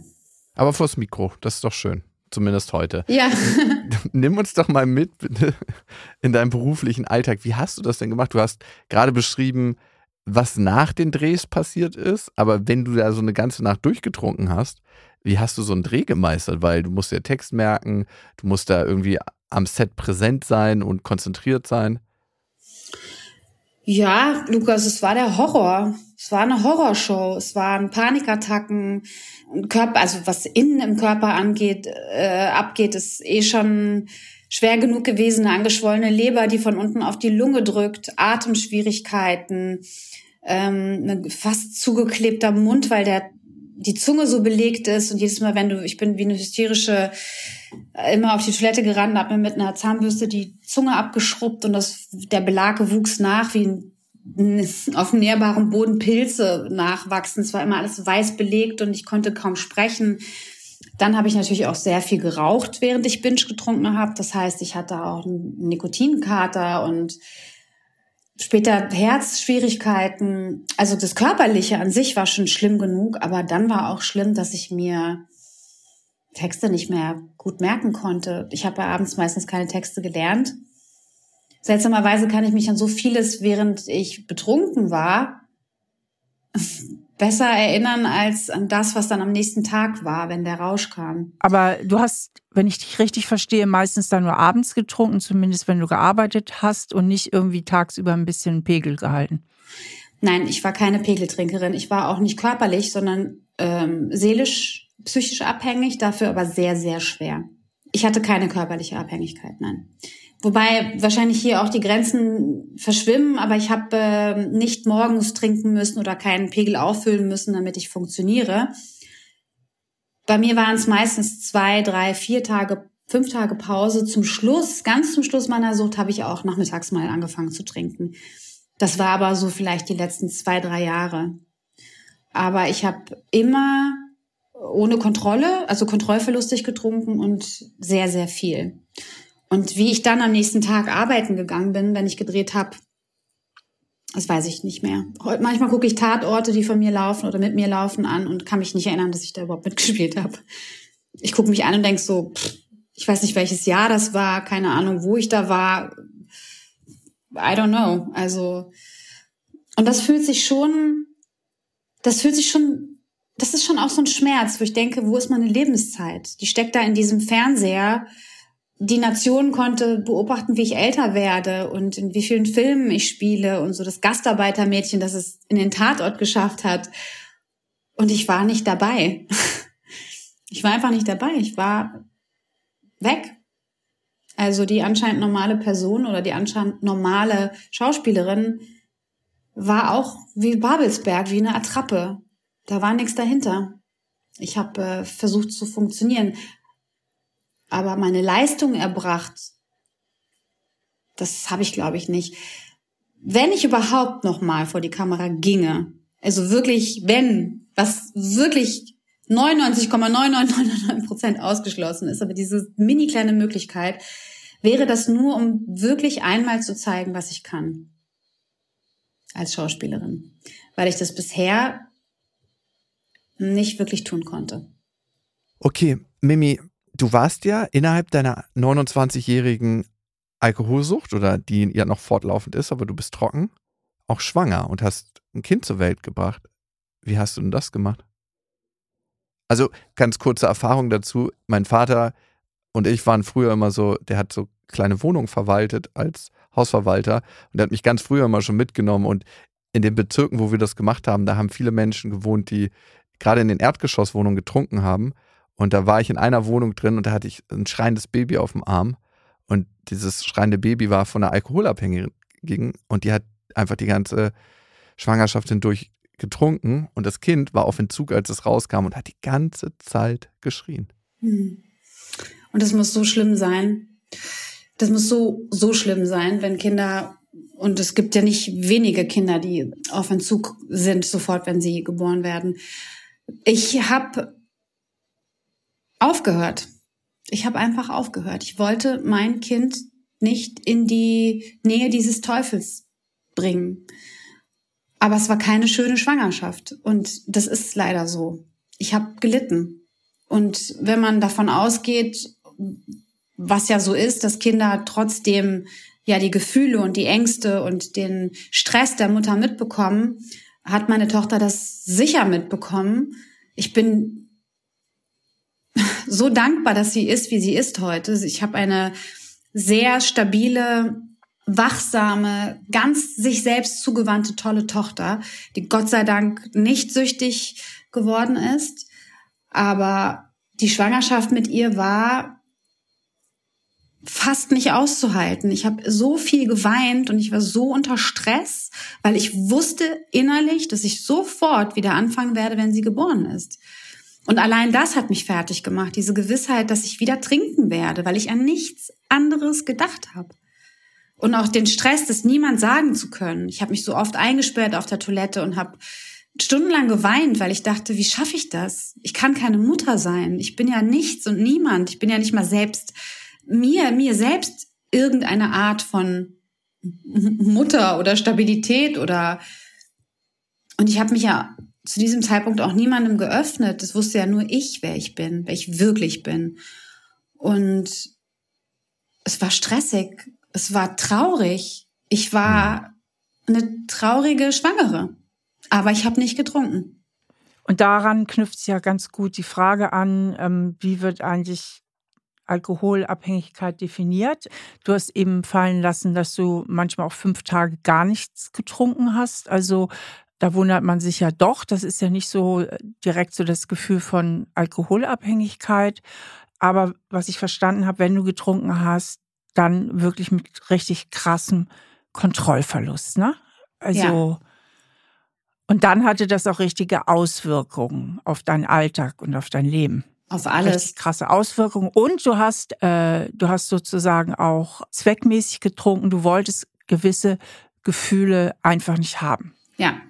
S1: Aber vors Mikro, das ist doch schön. Zumindest heute.
S3: Ja. <laughs> <laughs>
S1: Nimm uns doch mal mit bitte, in deinem beruflichen Alltag. Wie hast du das denn gemacht? Du hast gerade beschrieben, was nach den Drehs passiert ist, aber wenn du da so eine ganze Nacht durchgetrunken hast, wie hast du so einen Dreh gemeistert? Weil du musst ja Text merken, du musst da irgendwie am Set präsent sein und konzentriert sein.
S3: Ja, Lukas, es war der Horror. Es war eine Horrorshow. Es waren Panikattacken. Körper, also was innen im Körper angeht, äh, abgeht, ist eh schon schwer genug gewesen. Eine angeschwollene Leber, die von unten auf die Lunge drückt, Atemschwierigkeiten, ähm, ein fast zugeklebter Mund, weil der die Zunge so belegt ist und jedes Mal, wenn du, ich bin wie eine hysterische, immer auf die Toilette gerannt, habe mir mit einer Zahnbürste die Zunge abgeschrubbt und das, der Belag wuchs nach wie <laughs> auf nährbarem Boden Pilze nachwachsen. Es war immer alles weiß belegt und ich konnte kaum sprechen. Dann habe ich natürlich auch sehr viel geraucht, während ich Binge getrunken habe. Das heißt, ich hatte auch einen Nikotinkater und später Herzschwierigkeiten. Also das Körperliche an sich war schon schlimm genug, aber dann war auch schlimm, dass ich mir Texte nicht mehr gut merken konnte. Ich habe ja abends meistens keine Texte gelernt. Seltsamerweise kann ich mich an so vieles, während ich betrunken war, besser erinnern als an das, was dann am nächsten Tag war, wenn der Rausch kam.
S2: Aber du hast, wenn ich dich richtig verstehe, meistens dann nur abends getrunken, zumindest wenn du gearbeitet hast und nicht irgendwie tagsüber ein bisschen Pegel gehalten.
S3: Nein, ich war keine Pegeltrinkerin. Ich war auch nicht körperlich, sondern ähm, seelisch, psychisch abhängig, dafür aber sehr, sehr schwer. Ich hatte keine körperliche Abhängigkeit, nein. Wobei wahrscheinlich hier auch die Grenzen verschwimmen, aber ich habe äh, nicht morgens trinken müssen oder keinen Pegel auffüllen müssen, damit ich funktioniere. Bei mir waren es meistens zwei, drei, vier Tage, fünf Tage Pause. Zum Schluss, ganz zum Schluss meiner Sucht, habe ich auch nachmittags mal angefangen zu trinken. Das war aber so vielleicht die letzten zwei, drei Jahre. Aber ich habe immer ohne Kontrolle, also kontrollverlustig getrunken und sehr, sehr viel. Und wie ich dann am nächsten Tag arbeiten gegangen bin, wenn ich gedreht habe, das weiß ich nicht mehr. Manchmal gucke ich Tatorte, die von mir laufen oder mit mir laufen an und kann mich nicht erinnern, dass ich da überhaupt <laughs> mitgespielt habe. Ich gucke mich an und denk so, pff, ich weiß nicht, welches Jahr das war, keine Ahnung, wo ich da war. I don't know. Also, und das fühlt sich schon, das fühlt sich schon, das ist schon auch so ein Schmerz, wo ich denke, wo ist meine Lebenszeit? Die steckt da in diesem Fernseher, die Nation konnte beobachten, wie ich älter werde und in wie vielen Filmen ich spiele und so das Gastarbeitermädchen, das es in den Tatort geschafft hat. Und ich war nicht dabei. <laughs> Ich war einfach nicht dabei. Ich war weg. Also die anscheinend normale Person oder die anscheinend normale Schauspielerin war auch wie Babelsberg, wie eine Attrappe. Da war nichts dahinter. Ich habe äh, versucht zu funktionieren, aber meine Leistung erbracht, das habe ich, glaube ich, nicht. Wenn ich überhaupt noch mal vor die Kamera ginge, also wirklich, wenn, was wirklich 99,9999 Prozent ausgeschlossen ist, aber diese mini kleine Möglichkeit, wäre das nur, um wirklich einmal zu zeigen, was ich kann als Schauspielerin. weil ich das bisher nicht wirklich tun konnte.
S1: Okay, Mimi, du warst ja innerhalb deiner 29-jährigen Alkoholsucht oder die ja noch fortlaufend ist, aber du bist trocken, auch schwanger und hast ein Kind zur Welt gebracht. Wie hast du denn das gemacht? Also ganz kurze Erfahrung dazu. Mein Vater und ich waren früher immer so, der hat so kleine Wohnungen verwaltet als Hausverwalter und der hat mich ganz früher immer schon mitgenommen und in den Bezirken, wo wir das gemacht haben, da haben viele Menschen gewohnt, die gerade in den Erdgeschosswohnungen getrunken haben. Und da war ich in einer Wohnung drin und da hatte ich ein schreiendes Baby auf dem Arm. Und dieses schreiende Baby war von einer Alkoholabhängigen und die hat einfach die ganze Schwangerschaft hindurch getrunken und das Kind war auf Entzug, als es rauskam und hat die ganze Zeit geschrien. Hm.
S3: Und das muss so schlimm sein. Das muss so, so schlimm sein, wenn Kinder, und es gibt ja nicht wenige Kinder, die auf Entzug sind, sofort, wenn sie geboren werden. Ich habe aufgehört. Ich habe einfach aufgehört. Ich wollte mein Kind nicht in die Nähe dieses Teufels bringen. Aber es war keine schöne Schwangerschaft. Und das ist leider so. Ich habe gelitten. Und wenn man davon ausgeht, was ja so ist, dass Kinder trotzdem ja die Gefühle und die Ängste und den Stress der Mutter mitbekommen, hat meine Tochter das sicher mitbekommen. Ich bin <laughs> so dankbar, dass sie ist, wie sie ist heute. Ich habe eine sehr stabile, wachsame, ganz sich selbst zugewandte, tolle Tochter, die Gott sei Dank nicht süchtig geworden ist. Aber die Schwangerschaft mit ihr war fast nicht auszuhalten. Ich habe so viel geweint und ich war so unter Stress, weil ich wusste innerlich, dass ich sofort wieder anfangen werde, wenn sie geboren ist. Und allein das hat mich fertig gemacht, diese Gewissheit, dass ich wieder trinken werde, weil ich an nichts anderes gedacht habe. Und auch den Stress, das niemand sagen zu können. Ich habe mich so oft eingesperrt auf der Toilette und habe stundenlang geweint, weil ich dachte, wie schaffe ich das? Ich kann keine Mutter sein. Ich bin ja nichts und niemand. Ich bin ja nicht mal selbst mir, mir selbst irgendeine Art von Mutter oder Stabilität oder und ich habe mich ja zu diesem Zeitpunkt auch niemandem geöffnet. Das wusste ja nur ich, wer ich bin, wer ich wirklich bin. Und es war stressig, es war traurig. Ich war eine traurige Schwangere, aber ich habe nicht getrunken.
S2: Und daran knüpft ja ganz gut die Frage an, ähm, wie wird eigentlich Alkoholabhängigkeit definiert. Du hast eben fallen lassen, dass du manchmal auch fünf Tage gar nichts getrunken hast. Also da wundert man sich ja doch. Das ist ja nicht so äh, direkt so das Gefühl von Alkoholabhängigkeit. Aber was ich verstanden habe, wenn du getrunken hast, dann wirklich mit richtig krassem Kontrollverlust, ne? Also ja. und dann hatte das auch richtige Auswirkungen auf deinen Alltag und auf dein Leben.
S3: Auf alles.
S2: Krasse Auswirkungen. Und du hast, äh, du hast sozusagen auch zweckmäßig getrunken. Du wolltest gewisse Gefühle einfach nicht haben.
S3: Ja,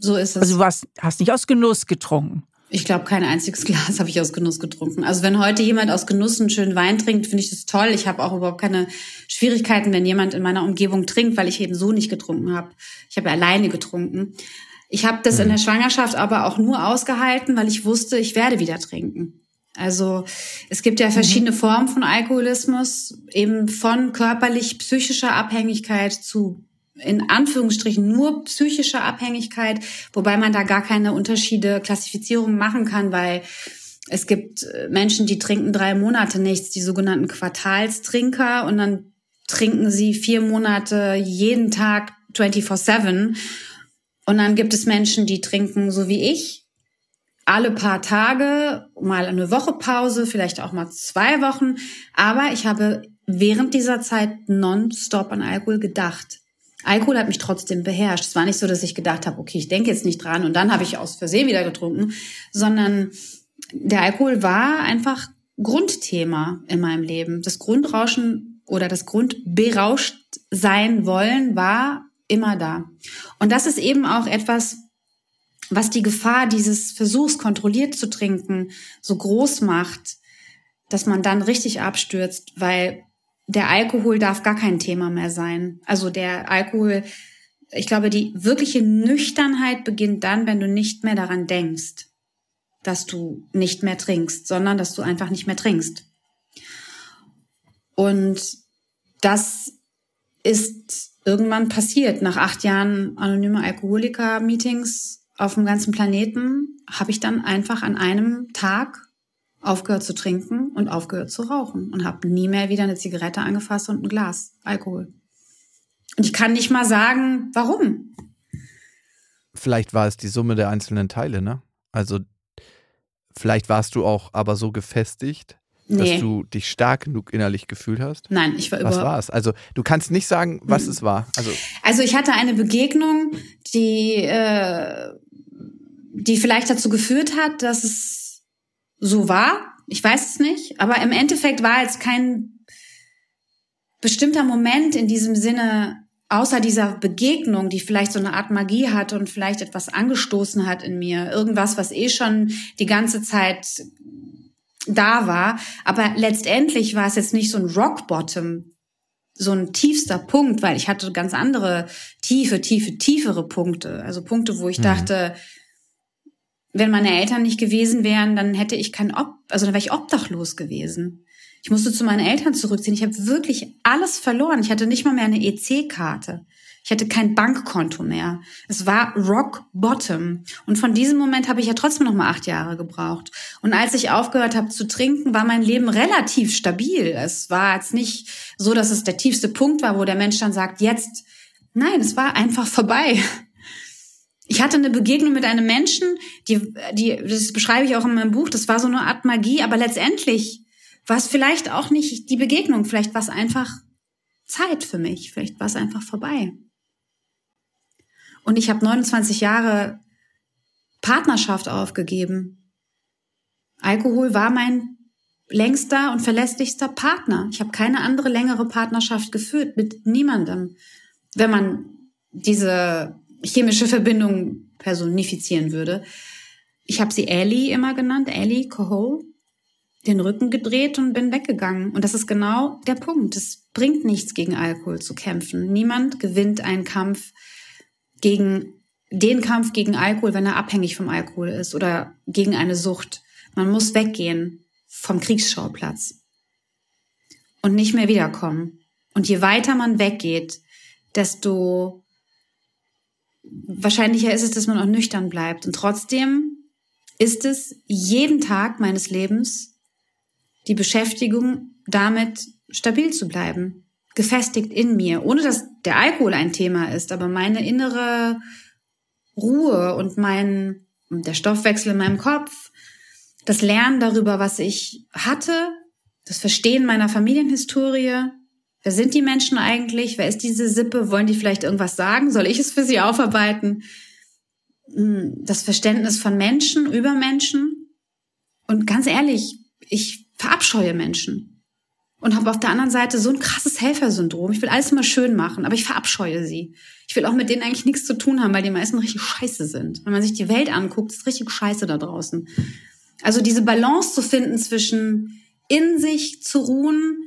S3: so ist es.
S2: Also du hast, hast nicht aus Genuss getrunken.
S3: Ich glaube, kein einziges <laughs> Glas habe ich aus Genuss getrunken. Also wenn heute jemand aus Genuss einen schönen Wein trinkt, finde ich das toll. Ich habe auch überhaupt keine Schwierigkeiten, wenn jemand in meiner Umgebung trinkt, weil ich eben so nicht getrunken habe. Ich habe alleine getrunken. Ich habe das in der mhm. Schwangerschaft aber auch nur ausgehalten, weil ich wusste, ich werde wieder trinken. Also es gibt ja verschiedene mhm. Formen von Alkoholismus, eben von körperlich psychischer Abhängigkeit zu in Anführungsstrichen nur psychischer Abhängigkeit, wobei man da gar keine Unterschiede, Klassifizierung machen kann, weil es gibt äh, Menschen, die trinken drei Monate nichts, die sogenannten Quartalstrinker, und dann trinken sie vier Monate jeden Tag 24-7 und dann gibt es Menschen, die trinken so wie ich, alle paar Tage, mal eine Woche Pause, vielleicht auch mal zwei Wochen. Aber ich habe während dieser Zeit nonstop an Alkohol gedacht. Alkohol hat mich trotzdem beherrscht. Es war nicht so, dass ich gedacht habe, okay, ich denke jetzt nicht dran und dann habe ich aus Versehen wieder getrunken, sondern der Alkohol war einfach Grundthema in meinem Leben. Das Grundrauschen oder das Grundberauscht sein wollen war immer da. Und das ist eben auch etwas, was die Gefahr dieses Versuchs, kontrolliert zu trinken, so groß macht, dass man dann richtig abstürzt, weil der Alkohol darf gar kein Thema mehr sein. Also der Alkohol ich glaube, die wirkliche Nüchternheit beginnt dann, wenn du nicht mehr daran denkst, dass du nicht mehr trinkst, sondern dass du einfach nicht mehr trinkst. Und das ist irgendwann passiert. Nach acht Jahren anonyme Alkoholiker-Meetings auf dem ganzen Planeten habe ich dann einfach an einem Tag aufgehört zu trinken und aufgehört zu rauchen und habe nie mehr wieder eine Zigarette angefasst und ein Glas Alkohol. Und ich kann nicht mal sagen, warum.
S1: Vielleicht war es die Summe der einzelnen Teile, ne? Also vielleicht warst du auch aber so gefestigt, nee. dass du dich stark genug innerlich gefühlt hast?
S3: Nein, ich war
S1: überhaupt. Was war es? Also du kannst nicht sagen, was hm. es war. Also,
S3: also ich hatte eine Begegnung, die, äh, die vielleicht dazu geführt hat, dass es so war. Ich weiß es nicht. Aber im Endeffekt war jetzt kein bestimmter Moment in diesem Sinne außer dieser Begegnung, die vielleicht so eine Art Magie hat und vielleicht etwas angestoßen hat in mir, irgendwas, was eh schon die ganze Zeit da war. Aber letztendlich war es jetzt nicht so ein Rock Bottom, so ein tiefster Punkt, weil ich hatte ganz andere tiefe, tiefe, tiefere Punkte. Also Punkte, wo ich mhm. dachte, wenn meine Eltern nicht gewesen wären, dann hätte ich kein Ob, also dann wäre ich obdachlos gewesen. Ich musste zu meinen Eltern zurückziehen. Ich habe wirklich alles verloren. Ich hatte nicht mal mehr eine EC-Karte. Ich hatte kein Bankkonto mehr. Es war Rock Bottom. Und von diesem Moment habe ich ja trotzdem noch mal acht Jahre gebraucht. Und als ich aufgehört habe zu trinken, war mein Leben relativ stabil. Es war jetzt nicht so, dass es der tiefste Punkt war, wo der Mensch dann sagt, jetzt. Nein, es war einfach vorbei. Ich hatte eine Begegnung mit einem Menschen, die, die, das beschreibe ich auch in meinem Buch, das war so eine Art Magie, aber letztendlich war es vielleicht auch nicht die Begegnung, vielleicht war es einfach Zeit für mich, vielleicht war es einfach vorbei. Und ich habe 29 Jahre Partnerschaft aufgegeben. Alkohol war mein längster und verlässlichster Partner. Ich habe keine andere längere Partnerschaft geführt mit niemandem, wenn man diese chemische Verbindung personifizieren würde. Ich habe sie Ellie immer genannt, Ellie Cohol, den Rücken gedreht und bin weggegangen. Und das ist genau der Punkt. Es bringt nichts, gegen Alkohol zu kämpfen. Niemand gewinnt einen Kampf gegen den Kampf gegen Alkohol, wenn er abhängig vom Alkohol ist oder gegen eine Sucht. Man muss weggehen vom Kriegsschauplatz und nicht mehr wiederkommen. Und je weiter man weggeht, desto wahrscheinlicher ist es, dass man auch nüchtern bleibt. Und trotzdem ist es jeden Tag meines Lebens die Beschäftigung damit, stabil zu bleiben gefestigt in mir, ohne dass der Alkohol ein Thema ist, aber meine innere Ruhe und mein, der Stoffwechsel in meinem Kopf, das Lernen darüber, was ich hatte, das Verstehen meiner Familienhistorie, wer sind die Menschen eigentlich, wer ist diese Sippe, wollen die vielleicht irgendwas sagen, soll ich es für sie aufarbeiten? Hm, das Verständnis von Menschen über Menschen. Und ganz ehrlich, ich verabscheue Menschen und habe auf der anderen Seite so ein krasses Helfersyndrom. Ich will alles immer schön machen, aber ich verabscheue sie. Ich will auch mit denen eigentlich nichts zu tun haben, weil die meisten richtig scheiße sind. Wenn man sich die Welt anguckt, ist richtig scheiße da draußen. Also diese Balance zu finden zwischen in sich zu ruhen,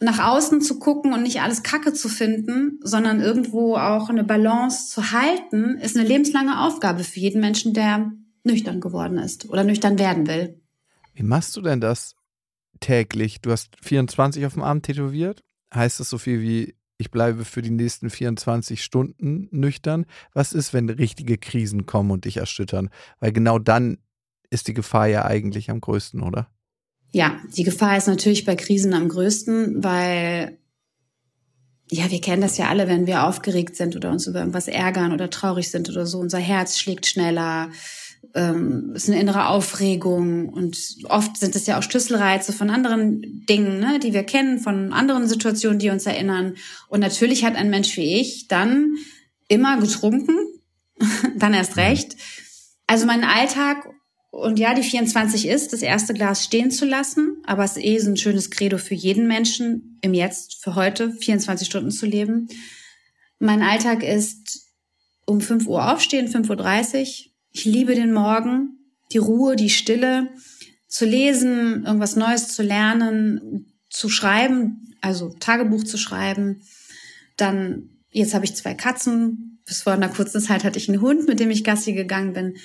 S3: nach außen zu gucken und nicht alles Kacke zu finden, sondern irgendwo auch eine Balance zu halten, ist eine lebenslange Aufgabe für jeden Menschen, der nüchtern geworden ist oder nüchtern werden will.
S1: Wie machst du denn das? Täglich. Du hast 24 auf dem Arm tätowiert. Heißt das so viel wie, ich bleibe für die nächsten 24 Stunden nüchtern? Was ist, wenn richtige Krisen kommen und dich erschüttern? Weil genau dann ist die Gefahr ja eigentlich am größten, oder?
S3: Ja, die Gefahr ist natürlich bei Krisen am größten, weil ja, wir kennen das ja alle, wenn wir aufgeregt sind oder uns über irgendwas ärgern oder traurig sind oder so. Unser Herz schlägt schneller, ähm, ist eine innere Aufregung und oft sind es ja auch Schlüsselreize von anderen Dingen, ne, die wir kennen, von anderen Situationen, die uns erinnern. Und natürlich hat ein Mensch wie ich dann immer getrunken, <laughs> dann erst recht. Also mein Alltag und ja, die 24 ist, das erste Glas stehen zu lassen, aber es ist eh so ein schönes Credo für jeden Menschen im Jetzt, für heute, 24 Stunden zu leben. Mein Alltag ist um 5 Uhr aufstehen, 5.30 Uhr, ich liebe den Morgen, die Ruhe, die Stille, zu lesen, irgendwas Neues zu lernen, zu schreiben, also Tagebuch zu schreiben, dann Jetzt habe ich zwei Katzen. Bis vor einer kurzen Zeit hatte ich einen Hund, mit dem ich Gassi gegangen bin.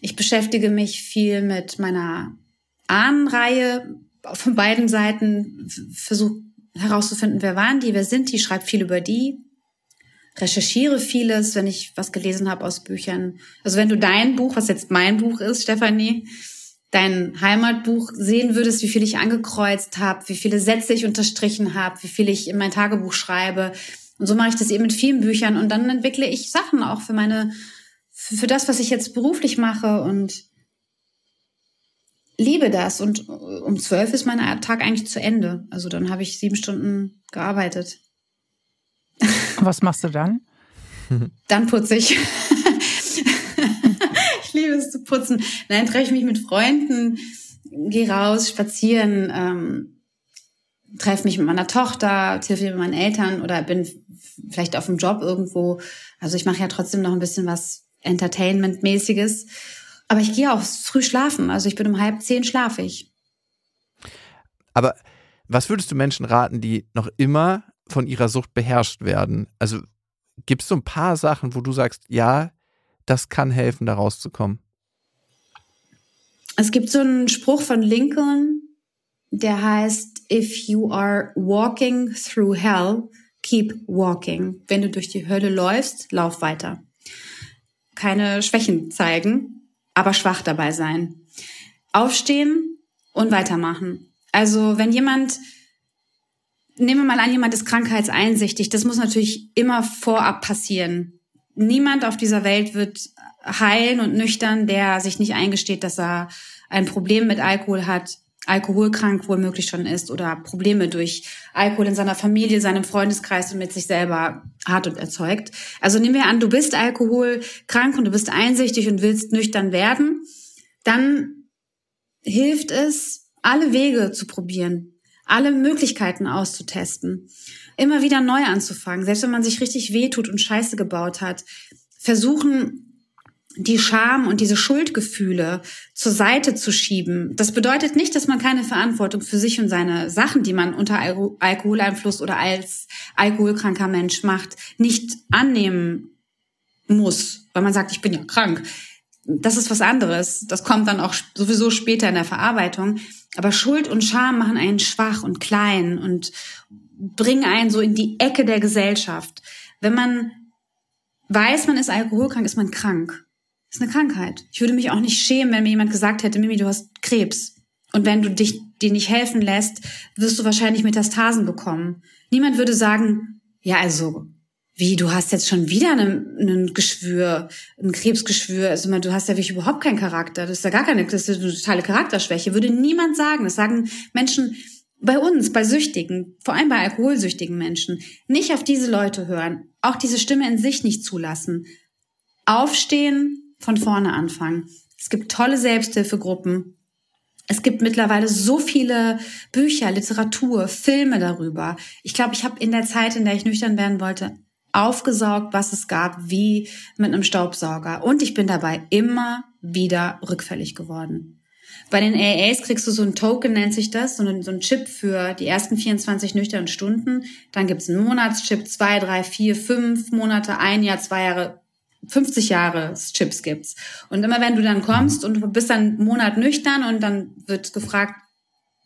S3: Ich beschäftige mich viel mit meiner Ahnenreihe von beiden Seiten. Versuche herauszufinden, wer waren die, wer sind die, schreibe viel über die. Recherchiere vieles, wenn ich was gelesen habe aus Büchern. Also wenn du dein Buch, was jetzt mein Buch ist, Stefanie, dein Heimatbuch sehen würdest, wie viel ich angekreuzt habe, wie viele Sätze ich unterstrichen habe, wie viel ich in mein Tagebuch schreibe. Und so mache ich das eben mit vielen Büchern und dann entwickle ich Sachen auch für meine, für das, was ich jetzt beruflich mache und liebe das. Und um zwölf ist mein Tag eigentlich zu Ende. Also dann habe ich sieben Stunden gearbeitet.
S2: Was machst du dann?
S3: Dann putze <laughs> ich. liebe es zu putzen. Nein, treffe ich mich mit Freunden, gehe raus, spazieren, ähm, treffe mich mit meiner Tochter, telefoniere mit meinen Eltern oder bin vielleicht auf dem Job irgendwo. Also ich mache ja trotzdem noch ein bisschen was Entertainment-mäßiges. Aber ich gehe auch früh schlafen. Also ich bin um halb zehn schlafe ich.
S1: Aber was würdest du Menschen raten, die noch immer von ihrer Sucht beherrscht werden? Also gibt es so ein paar Sachen, wo du sagst, ja, das kann helfen, da rauszukommen.
S3: Es gibt so einen Spruch von Lincoln, der heißt, if you are walking through hell, keep walking. Wenn du durch die Hölle läufst, lauf weiter. Keine Schwächen zeigen, aber schwach dabei sein. Aufstehen und weitermachen. Also wenn jemand, nehmen wir mal an, jemand ist krankheitseinsichtig, das muss natürlich immer vorab passieren. Niemand auf dieser Welt wird heilen und nüchtern, der sich nicht eingesteht, dass er ein Problem mit Alkohol hat, alkoholkrank womöglich schon ist oder Probleme durch Alkohol in seiner Familie, seinem Freundeskreis und mit sich selber hat und erzeugt. Also nehmen wir an, du bist alkoholkrank und du bist einsichtig und willst nüchtern werden, dann hilft es, alle Wege zu probieren, alle Möglichkeiten auszutesten immer wieder neu anzufangen, selbst wenn man sich richtig wehtut und Scheiße gebaut hat, versuchen, die Scham und diese Schuldgefühle zur Seite zu schieben. Das bedeutet nicht, dass man keine Verantwortung für sich und seine Sachen, die man unter Alkoholeinfluss oder als alkoholkranker Mensch macht, nicht annehmen muss, weil man sagt, ich bin ja krank. Das ist was anderes. Das kommt dann auch sowieso später in der Verarbeitung. Aber Schuld und Scham machen einen schwach und klein und, bringen einen so in die Ecke der Gesellschaft. Wenn man weiß, man ist alkoholkrank, ist man krank. Das ist eine Krankheit. Ich würde mich auch nicht schämen, wenn mir jemand gesagt hätte, Mimi, du hast Krebs. Und wenn du dich dir nicht helfen lässt, wirst du wahrscheinlich Metastasen bekommen. Niemand würde sagen, ja, also, wie, du hast jetzt schon wieder ein Geschwür, ein Krebsgeschwür, also du hast ja wirklich überhaupt keinen Charakter, das ist ja gar keine, das ist eine totale Charakterschwäche, würde niemand sagen. Das sagen Menschen, bei uns, bei Süchtigen, vor allem bei alkoholsüchtigen Menschen, nicht auf diese Leute hören, auch diese Stimme in sich nicht zulassen. Aufstehen, von vorne anfangen. Es gibt tolle Selbsthilfegruppen. Es gibt mittlerweile so viele Bücher, Literatur, Filme darüber. Ich glaube, ich habe in der Zeit, in der ich nüchtern werden wollte, aufgesaugt, was es gab, wie mit einem Staubsauger. Und ich bin dabei immer wieder rückfällig geworden. Bei den AAs kriegst du so ein Token, nennt sich das, so ein, so ein Chip für die ersten 24 nüchternen Stunden. Dann gibt's einen Monatschip, zwei, drei, vier, fünf Monate, ein Jahr, zwei Jahre, 50 Jahre Chips gibt's. Und immer wenn du dann kommst und du bist dann einen Monat nüchtern und dann wird gefragt,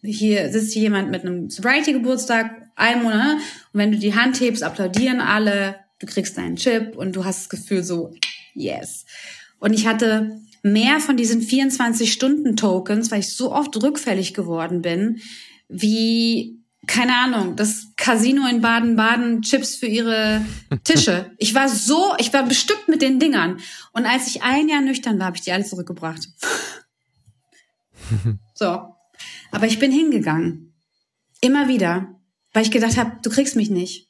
S3: hier sitzt hier jemand mit einem Sobriety-Geburtstag, ein Monat, und wenn du die Hand hebst, applaudieren alle, du kriegst deinen Chip und du hast das Gefühl so, yes. Und ich hatte mehr von diesen 24-Stunden-Tokens, weil ich so oft rückfällig geworden bin, wie keine Ahnung, das Casino in Baden-Baden Chips für ihre <laughs> Tische. Ich war so, ich war bestückt mit den Dingern. Und als ich ein Jahr nüchtern war, habe ich die alle zurückgebracht. <laughs> so. Aber ich bin hingegangen. Immer wieder. Weil ich gedacht habe, du kriegst mich nicht.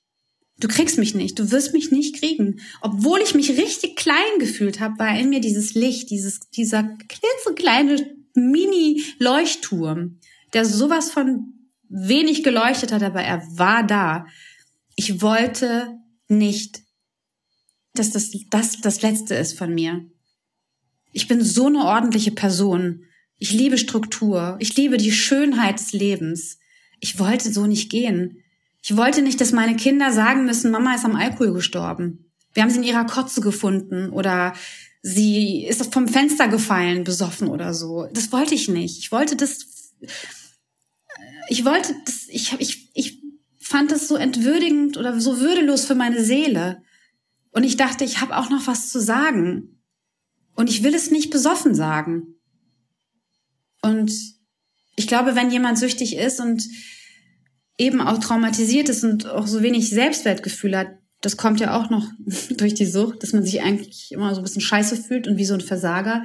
S3: Du kriegst mich nicht, du wirst mich nicht kriegen. Obwohl ich mich richtig klein gefühlt habe, war in mir dieses Licht, dieses, dieser klitzekleine Mini-Leuchtturm, der sowas von wenig geleuchtet hat, aber er war da. Ich wollte nicht, dass das, das das Letzte ist von mir. Ich bin so eine ordentliche Person. Ich liebe Struktur. Ich liebe die Schönheit des Lebens. Ich wollte so nicht gehen. Ich wollte nicht, dass meine Kinder sagen müssen, Mama ist am Alkohol gestorben. Wir haben sie in ihrer Kotze gefunden oder sie ist vom Fenster gefallen, besoffen oder so. Das wollte ich nicht. Ich wollte das, ich wollte das, ich, ich, ich fand das so entwürdigend oder so würdelos für meine Seele. Und ich dachte, ich habe auch noch was zu sagen. Und ich will es nicht besoffen sagen. Und ich glaube, wenn jemand süchtig ist und eben auch traumatisiert ist und auch so wenig Selbstwertgefühl hat, das kommt ja auch noch <laughs> durch die Sucht, dass man sich eigentlich immer so ein bisschen scheiße fühlt und wie so ein Versager,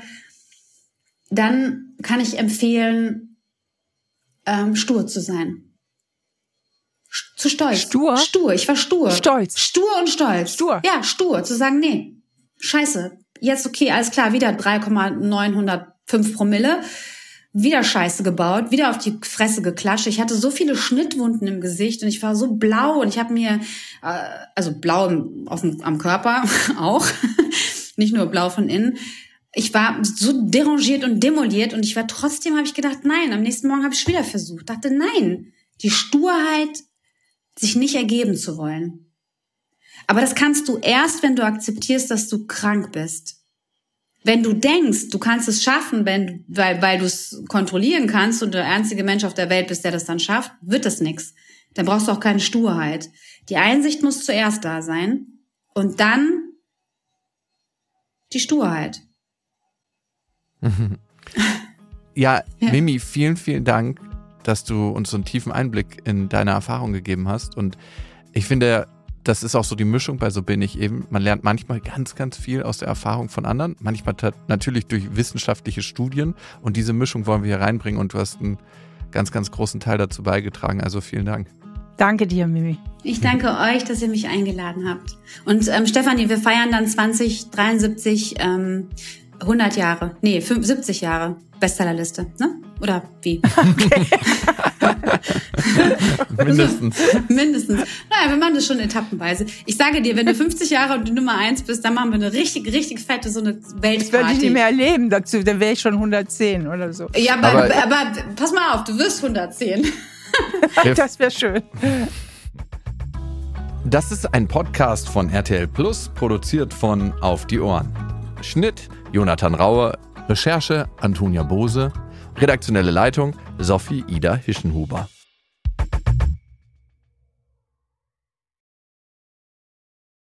S3: dann kann ich empfehlen, ähm, stur zu sein. Zu stolz.
S2: Stur?
S3: Stur. Ich war stur.
S2: Stolz.
S3: Stur und stolz.
S2: Stur.
S3: Ja, stur. Zu sagen, nee, scheiße. Jetzt okay, alles klar, wieder 3,905 Promille wieder Scheiße gebaut, wieder auf die Fresse geklatscht. Ich hatte so viele Schnittwunden im Gesicht und ich war so blau und ich habe mir, äh, also blau auf dem, am Körper <laughs> auch, <laughs> nicht nur blau von innen. Ich war so derangiert und demoliert und ich war trotzdem, habe ich gedacht, nein, am nächsten Morgen habe ich wieder versucht. Dachte, nein, die Sturheit, sich nicht ergeben zu wollen. Aber das kannst du erst, wenn du akzeptierst, dass du krank bist. Wenn du denkst, du kannst es schaffen, wenn, weil, weil du es kontrollieren kannst und der einzige Mensch auf der Welt bist, der das dann schafft, wird das nix. Dann brauchst du auch keine Sturheit. Die Einsicht muss zuerst da sein und dann die Sturheit. <laughs>
S1: ja, ja, Mimi, vielen, vielen Dank, dass du uns so einen tiefen Einblick in deine Erfahrung gegeben hast. Und ich finde, das ist auch so die Mischung bei So bin ich eben. Man lernt manchmal ganz, ganz viel aus der Erfahrung von anderen, manchmal natürlich durch wissenschaftliche Studien und diese Mischung wollen wir hier reinbringen und du hast einen ganz, ganz großen Teil dazu beigetragen. Also vielen Dank.
S2: Danke dir, Mimi.
S3: Ich danke euch, dass ihr mich eingeladen habt. Und ähm, Stefanie, wir feiern dann 2073 ähm, 100 Jahre, nee, 70 Jahre Bestsellerliste, ne? Oder wie? <laughs> Okay. <laughs>
S1: Mindestens. <laughs>
S3: Mindestens. Naja, wir machen das schon etappenweise. Ich sage dir, wenn du 50 Jahre und die Nummer 1 bist, dann machen wir eine richtig, richtig fette, so eine Weltparty.
S2: Das werde ich nicht mehr erleben dazu, dann wäre ich schon 110 oder so.
S3: Ja, aber, aber, aber pass mal auf, du wirst 110.
S2: das wäre schön.
S1: Das ist ein Podcast von RTL Plus, produziert von Auf die Ohren. Schnitt Jonathan Raue, Recherche Antonia Bose, redaktionelle Leitung Sophie Ida Hischenhuber.